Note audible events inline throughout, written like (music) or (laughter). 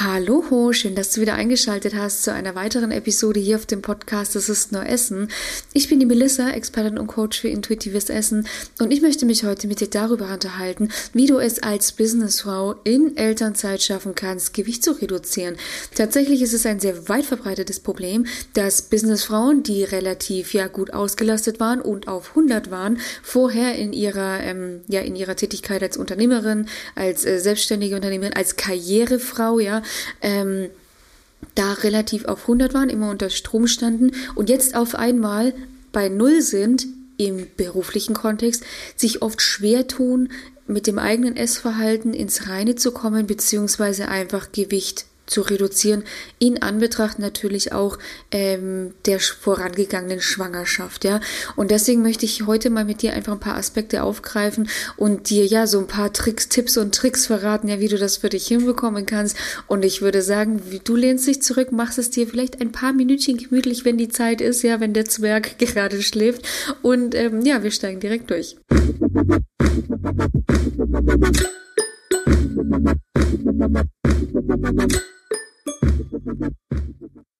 Hallo, schön, dass du wieder eingeschaltet hast zu einer weiteren Episode hier auf dem Podcast Das ist nur Essen. Ich bin die Melissa, Expertin und Coach für intuitives Essen und ich möchte mich heute mit dir darüber unterhalten, wie du es als Businessfrau in Elternzeit schaffen kannst, Gewicht zu reduzieren. Tatsächlich ist es ein sehr weit verbreitetes Problem, dass Businessfrauen, die relativ ja gut ausgelastet waren und auf 100 waren, vorher in ihrer ähm, ja in ihrer Tätigkeit als Unternehmerin, als äh, selbstständige Unternehmerin, als Karrierefrau, ja ähm, da relativ auf 100 waren, immer unter Strom standen und jetzt auf einmal bei Null sind im beruflichen Kontext, sich oft schwer tun, mit dem eigenen Essverhalten ins Reine zu kommen, beziehungsweise einfach Gewicht zu reduzieren, in Anbetracht natürlich auch ähm, der vorangegangenen Schwangerschaft, ja. Und deswegen möchte ich heute mal mit dir einfach ein paar Aspekte aufgreifen und dir ja so ein paar Tricks, Tipps und Tricks verraten, ja, wie du das für dich hinbekommen kannst. Und ich würde sagen, du lehnst dich zurück, machst es dir vielleicht ein paar Minütchen gemütlich, wenn die Zeit ist, ja, wenn der Zwerg (laughs) gerade schläft. Und ähm, ja, wir steigen direkt durch.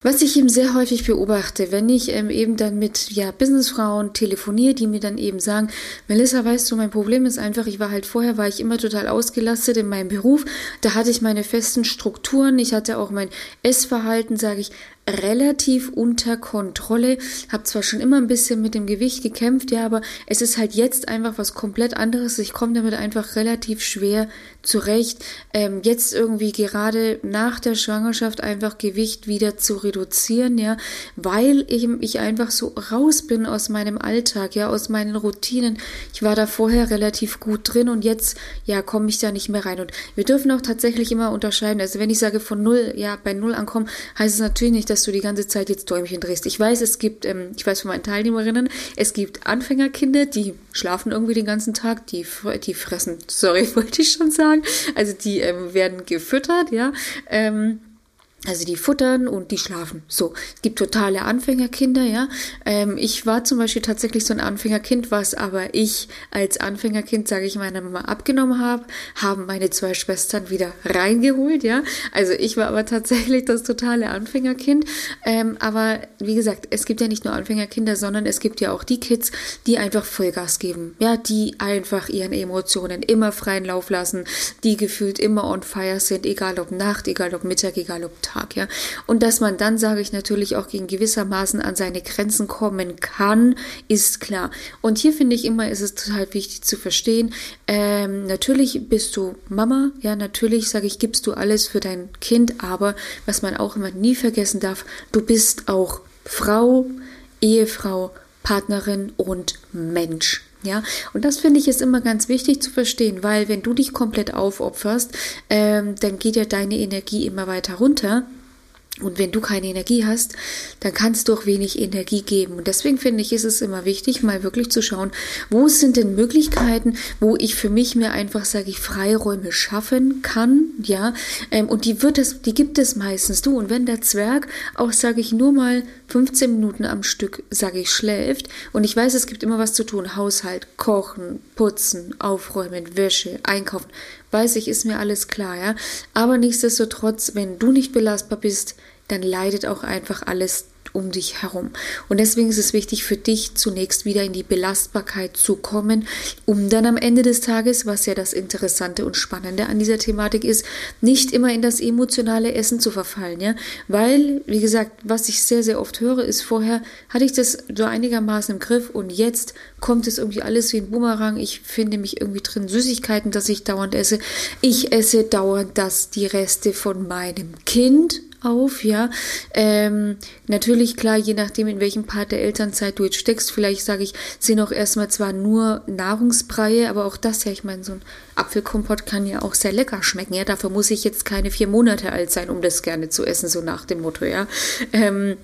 Was ich eben sehr häufig beobachte, wenn ich ähm, eben dann mit ja, Businessfrauen telefoniere, die mir dann eben sagen, Melissa, weißt du, mein Problem ist einfach, ich war halt vorher, war ich immer total ausgelastet in meinem Beruf, da hatte ich meine festen Strukturen, ich hatte auch mein Essverhalten, sage ich, relativ unter Kontrolle. Habe zwar schon immer ein bisschen mit dem Gewicht gekämpft, ja, aber es ist halt jetzt einfach was komplett anderes. Ich komme damit einfach relativ schwer zurecht. Ähm, jetzt irgendwie gerade nach der Schwangerschaft einfach Gewicht wieder zu reduzieren, ja, weil ich, ich einfach so raus bin aus meinem Alltag, ja, aus meinen Routinen. Ich war da vorher relativ gut drin und jetzt, ja, komme ich da nicht mehr rein. Und wir dürfen auch tatsächlich immer unterscheiden. Also wenn ich sage von null, ja, bei null ankommen, heißt es natürlich nicht, dass dass du die ganze Zeit jetzt Däumchen drehst. Ich weiß, es gibt, ähm, ich weiß von meinen Teilnehmerinnen, es gibt Anfängerkinder, die schlafen irgendwie den ganzen Tag, die, die fressen, sorry, (laughs) wollte ich schon sagen, also die ähm, werden gefüttert, ja. Ähm, also die futtern und die schlafen. So, es gibt totale Anfängerkinder, ja. Ähm, ich war zum Beispiel tatsächlich so ein Anfängerkind, was aber ich als Anfängerkind, sage ich, meiner Mama abgenommen habe, haben meine zwei Schwestern wieder reingeholt, ja. Also ich war aber tatsächlich das totale Anfängerkind. Ähm, aber wie gesagt, es gibt ja nicht nur Anfängerkinder, sondern es gibt ja auch die Kids, die einfach Vollgas geben, ja, die einfach ihren Emotionen immer freien Lauf lassen, die gefühlt immer on fire sind, egal ob Nacht, egal ob Mittag, egal ob Tag, ja. Und dass man dann, sage ich natürlich, auch gegen gewissermaßen an seine Grenzen kommen kann, ist klar. Und hier finde ich immer, ist es total wichtig zu verstehen, ähm, natürlich bist du Mama, ja, natürlich, sage ich, gibst du alles für dein Kind, aber was man auch immer nie vergessen darf, du bist auch Frau, Ehefrau, Partnerin und Mensch. Ja, und das finde ich ist immer ganz wichtig zu verstehen, weil wenn du dich komplett aufopferst, ähm, dann geht ja deine Energie immer weiter runter. Und wenn du keine Energie hast, dann kannst du auch wenig Energie geben. Und deswegen finde ich, ist es immer wichtig, mal wirklich zu schauen, wo sind denn Möglichkeiten, wo ich für mich mir einfach, sage ich, Freiräume schaffen kann, ja. Ähm, und die wird es, die gibt es meistens du. Und wenn der Zwerg auch, sage ich, nur mal 15 Minuten am Stück, sage ich, schläft, und ich weiß, es gibt immer was zu tun, Haushalt, kochen, putzen, aufräumen, Wäsche, einkaufen, weiß ich, ist mir alles klar, ja. Aber nichtsdestotrotz, wenn du nicht belastbar bist, dann leidet auch einfach alles um dich herum. Und deswegen ist es wichtig für dich zunächst wieder in die Belastbarkeit zu kommen, um dann am Ende des Tages, was ja das Interessante und Spannende an dieser Thematik ist, nicht immer in das emotionale Essen zu verfallen, ja, weil, wie gesagt, was ich sehr, sehr oft höre, ist vorher hatte ich das so einigermaßen im Griff und jetzt kommt es irgendwie alles wie ein Bumerang. Ich finde mich irgendwie drin Süßigkeiten, dass ich dauernd esse. Ich esse dauernd das, die Reste von meinem Kind auf, ja. Ähm, natürlich, klar, je nachdem, in welchem Part der Elternzeit du jetzt steckst, vielleicht sage ich, sind auch erstmal zwar nur Nahrungsbreie, aber auch das ja, ich meine, so ein Apfelkompott kann ja auch sehr lecker schmecken, ja. Dafür muss ich jetzt keine vier Monate alt sein, um das gerne zu essen, so nach dem Motto, ja. Ähm,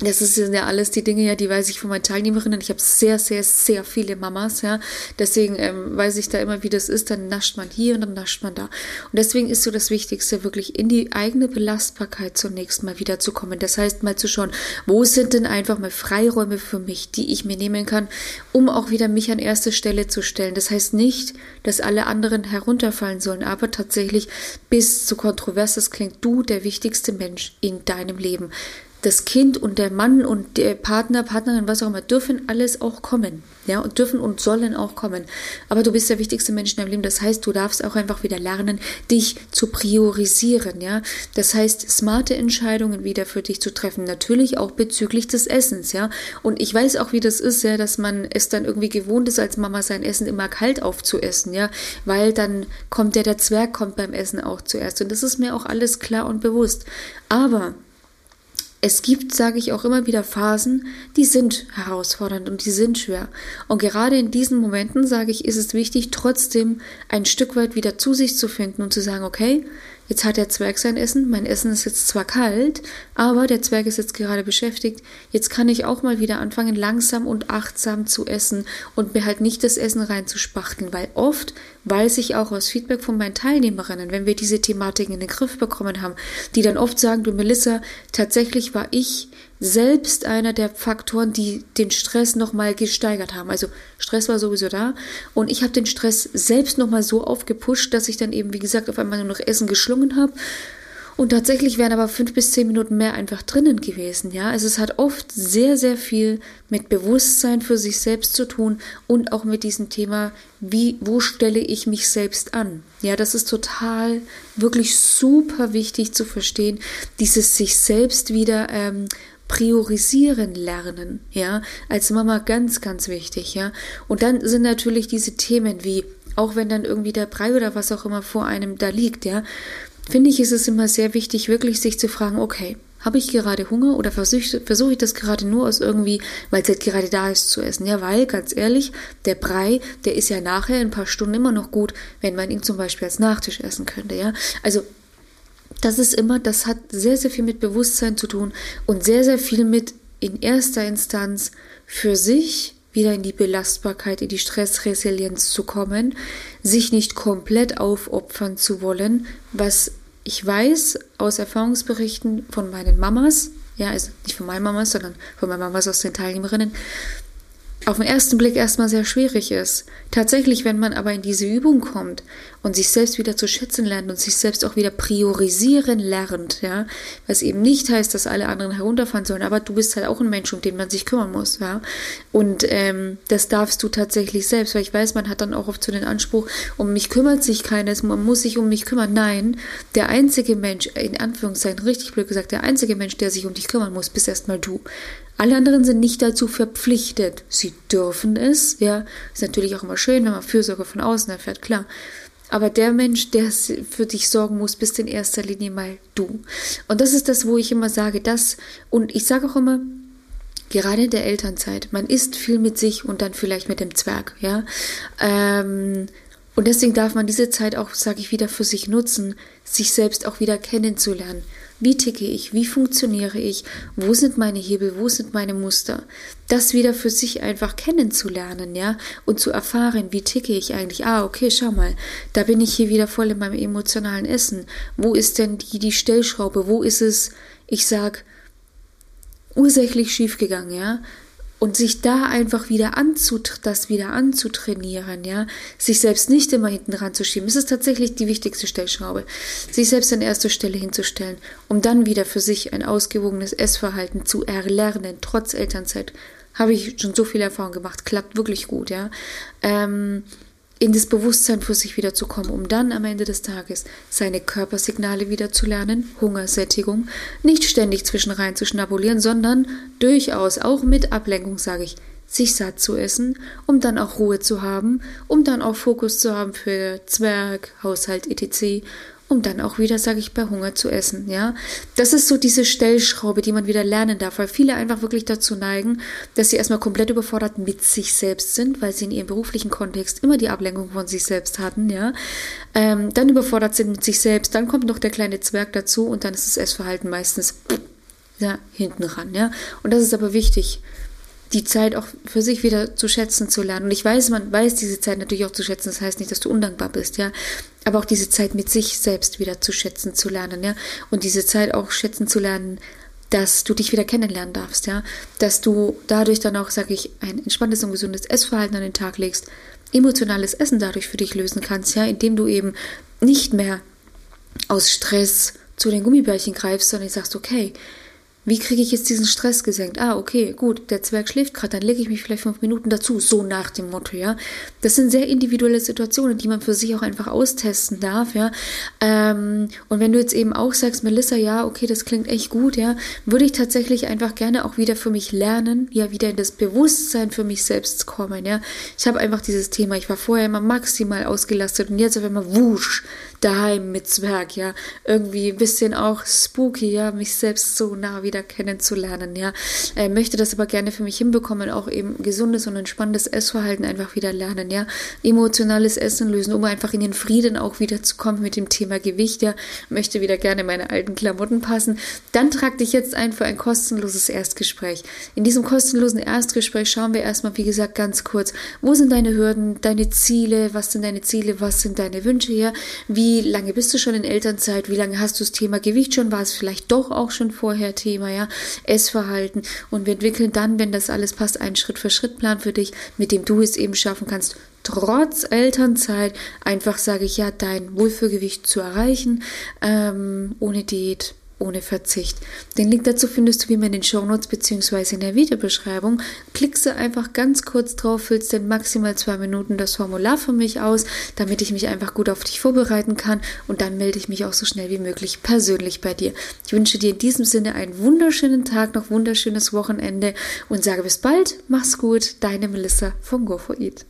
das sind ja alles die Dinge, ja, die weiß ich von meinen Teilnehmerinnen. Ich habe sehr, sehr, sehr viele Mamas, ja. Deswegen ähm, weiß ich da immer, wie das ist. Dann nascht man hier und dann nascht man da. Und deswegen ist so das Wichtigste, wirklich in die eigene Belastbarkeit zunächst mal wieder zu kommen. Das heißt, mal zu schauen, wo sind denn einfach mal Freiräume für mich, die ich mir nehmen kann, um auch wieder mich an erste Stelle zu stellen. Das heißt nicht, dass alle anderen herunterfallen sollen, aber tatsächlich, bis zu kontrovers das klingt, du der wichtigste Mensch in deinem Leben das Kind und der Mann und der Partner, Partnerin, was auch immer, dürfen alles auch kommen. Ja, und dürfen und sollen auch kommen. Aber du bist der wichtigste Mensch in deinem Leben. Das heißt, du darfst auch einfach wieder lernen, dich zu priorisieren. Ja, das heißt, smarte Entscheidungen wieder für dich zu treffen. Natürlich auch bezüglich des Essens. Ja, und ich weiß auch, wie das ist, ja, dass man es dann irgendwie gewohnt ist, als Mama sein Essen immer kalt aufzuessen. Ja, weil dann kommt ja der Zwerg kommt beim Essen auch zuerst. Und das ist mir auch alles klar und bewusst. Aber es gibt, sage ich auch immer wieder, Phasen, die sind herausfordernd und die sind schwer. Und gerade in diesen Momenten, sage ich, ist es wichtig, trotzdem ein Stück weit wieder zu sich zu finden und zu sagen, okay, Jetzt hat der Zwerg sein Essen, mein Essen ist jetzt zwar kalt, aber der Zwerg ist jetzt gerade beschäftigt. Jetzt kann ich auch mal wieder anfangen, langsam und achtsam zu essen und mir halt nicht das Essen reinzuspachteln, weil oft weiß ich auch aus Feedback von meinen Teilnehmerinnen, wenn wir diese Thematiken in den Griff bekommen haben, die dann oft sagen, du Melissa, tatsächlich war ich selbst einer der Faktoren, die den Stress nochmal gesteigert haben. Also Stress war sowieso da und ich habe den Stress selbst nochmal so aufgepusht, dass ich dann eben, wie gesagt, auf einmal nur noch Essen geschlungen habe. Und tatsächlich wären aber fünf bis zehn Minuten mehr einfach drinnen gewesen, ja. Also es hat oft sehr, sehr viel mit Bewusstsein für sich selbst zu tun und auch mit diesem Thema, wie, wo stelle ich mich selbst an? Ja, das ist total, wirklich super wichtig zu verstehen, dieses sich selbst wieder ähm, priorisieren lernen, ja, als Mama ganz, ganz wichtig, ja. Und dann sind natürlich diese Themen wie, auch wenn dann irgendwie der Brei oder was auch immer vor einem da liegt, ja, finde ich, ist es immer sehr wichtig, wirklich sich zu fragen, okay, habe ich gerade Hunger oder versuche versuch ich das gerade nur aus irgendwie, weil es halt gerade da ist zu essen? Ja, weil, ganz ehrlich, der Brei, der ist ja nachher in ein paar Stunden immer noch gut, wenn man ihn zum Beispiel als Nachtisch essen könnte, ja. Also das ist immer, das hat sehr, sehr viel mit Bewusstsein zu tun und sehr, sehr viel mit in erster Instanz für sich wieder in die Belastbarkeit, in die Stressresilienz zu kommen, sich nicht komplett aufopfern zu wollen, was ich weiß aus Erfahrungsberichten von meinen Mamas, ja, also nicht von meinen Mamas, sondern von meinen Mamas aus den Teilnehmerinnen, auf den ersten Blick erstmal sehr schwierig ist. Tatsächlich, wenn man aber in diese Übung kommt und sich selbst wieder zu schätzen lernt und sich selbst auch wieder priorisieren lernt, ja, was eben nicht heißt, dass alle anderen herunterfahren sollen, aber du bist halt auch ein Mensch, um den man sich kümmern muss, ja, und ähm, das darfst du tatsächlich selbst, weil ich weiß, man hat dann auch oft so den Anspruch, um mich kümmert sich keines, man muss sich um mich kümmern. Nein, der einzige Mensch, in Anführungszeichen richtig blöd gesagt, der einzige Mensch, der sich um dich kümmern muss, bist erstmal du. Alle anderen sind nicht dazu verpflichtet. Sie dürfen es, ja. Ist natürlich auch immer schön, wenn man Fürsorge von außen erfährt, klar. Aber der Mensch, der für dich sorgen muss, bist in erster Linie mal du. Und das ist das, wo ich immer sage, das, und ich sage auch immer, gerade in der Elternzeit, man isst viel mit sich und dann vielleicht mit dem Zwerg, ja. Ähm, und deswegen darf man diese Zeit auch, sage ich wieder, für sich nutzen, sich selbst auch wieder kennenzulernen. Wie ticke ich? Wie funktioniere ich? Wo sind meine Hebel? Wo sind meine Muster? Das wieder für sich einfach kennenzulernen, ja, und zu erfahren, wie ticke ich eigentlich? Ah, okay, schau mal, da bin ich hier wieder voll in meinem emotionalen Essen. Wo ist denn die, die Stellschraube? Wo ist es, ich sag, ursächlich schiefgegangen, ja? Und sich da einfach wieder anzut das wieder anzutrainieren, ja, sich selbst nicht immer hinten ranzuschieben. Es ist tatsächlich die wichtigste Stellschraube, sich selbst an erster Stelle hinzustellen, um dann wieder für sich ein ausgewogenes Essverhalten zu erlernen, trotz Elternzeit. Habe ich schon so viel Erfahrung gemacht, klappt wirklich gut, ja. Ähm, in das Bewusstsein für sich wieder zu kommen, um dann am Ende des Tages seine Körpersignale wieder zu lernen, Hungersättigung, nicht ständig zwischen rein zu schnabulieren, sondern durchaus auch mit Ablenkung, sage ich, sich satt zu essen, um dann auch Ruhe zu haben, um dann auch Fokus zu haben für Zwerg, Haushalt etc um dann auch wieder, sage ich, bei Hunger zu essen. Ja, das ist so diese Stellschraube, die man wieder lernen darf, weil viele einfach wirklich dazu neigen, dass sie erstmal komplett überfordert mit sich selbst sind, weil sie in ihrem beruflichen Kontext immer die Ablenkung von sich selbst hatten. Ja, ähm, dann überfordert sind mit sich selbst, dann kommt noch der kleine Zwerg dazu und dann ist das Essverhalten meistens ja, hinten ran, ja. Und das ist aber wichtig, die Zeit auch für sich wieder zu schätzen zu lernen. Und ich weiß, man weiß diese Zeit natürlich auch zu schätzen. Das heißt nicht, dass du undankbar bist, ja. Aber auch diese Zeit mit sich selbst wieder zu schätzen zu lernen, ja. Und diese Zeit auch schätzen zu lernen, dass du dich wieder kennenlernen darfst, ja. Dass du dadurch dann auch, sage ich, ein entspanntes und gesundes Essverhalten an den Tag legst, emotionales Essen dadurch für dich lösen kannst, ja, indem du eben nicht mehr aus Stress zu den Gummibärchen greifst, sondern sagst, okay, wie kriege ich jetzt diesen Stress gesenkt? Ah, okay, gut, der Zwerg schläft gerade, dann lege ich mich vielleicht fünf Minuten dazu, so nach dem Motto, ja. Das sind sehr individuelle Situationen, die man für sich auch einfach austesten darf, ja. Ähm, und wenn du jetzt eben auch sagst, Melissa, ja, okay, das klingt echt gut, ja, würde ich tatsächlich einfach gerne auch wieder für mich lernen, ja, wieder in das Bewusstsein für mich selbst kommen, ja. Ich habe einfach dieses Thema, ich war vorher immer maximal ausgelastet und jetzt auf einmal wusch, daheim mit Zwerg, ja. Irgendwie ein bisschen auch spooky, ja, mich selbst so nah wieder kennenzulernen, ja. Äh, möchte das aber gerne für mich hinbekommen, auch eben gesundes und entspanntes Essverhalten einfach wieder lernen, ja. Emotionales Essen lösen, um einfach in den Frieden auch wieder zu kommen mit dem Thema Gewicht, ja. Möchte wieder gerne meine alten Klamotten passen. Dann trag dich jetzt ein für ein kostenloses Erstgespräch. In diesem kostenlosen Erstgespräch schauen wir erstmal, wie gesagt, ganz kurz, wo sind deine Hürden, deine Ziele, was sind deine Ziele, was sind deine Wünsche, ja. Wie wie lange bist du schon in Elternzeit? Wie lange hast du das Thema Gewicht schon? War es vielleicht doch auch schon vorher Thema, ja? Essverhalten. Und wir entwickeln dann, wenn das alles passt, einen Schritt-für-Schritt-Plan für dich, mit dem du es eben schaffen kannst, trotz Elternzeit einfach, sage ich ja, dein Wohlfühlgewicht zu erreichen, ähm, ohne Diät, ohne Verzicht. Den Link dazu findest du wie immer in den Shownotes bzw. in der Videobeschreibung. Klickst du einfach ganz kurz drauf, füllst in maximal zwei Minuten das Formular für mich aus, damit ich mich einfach gut auf dich vorbereiten kann und dann melde ich mich auch so schnell wie möglich persönlich bei dir. Ich wünsche dir in diesem Sinne einen wunderschönen Tag, noch wunderschönes Wochenende und sage bis bald, mach's gut, deine Melissa von Go for Eat.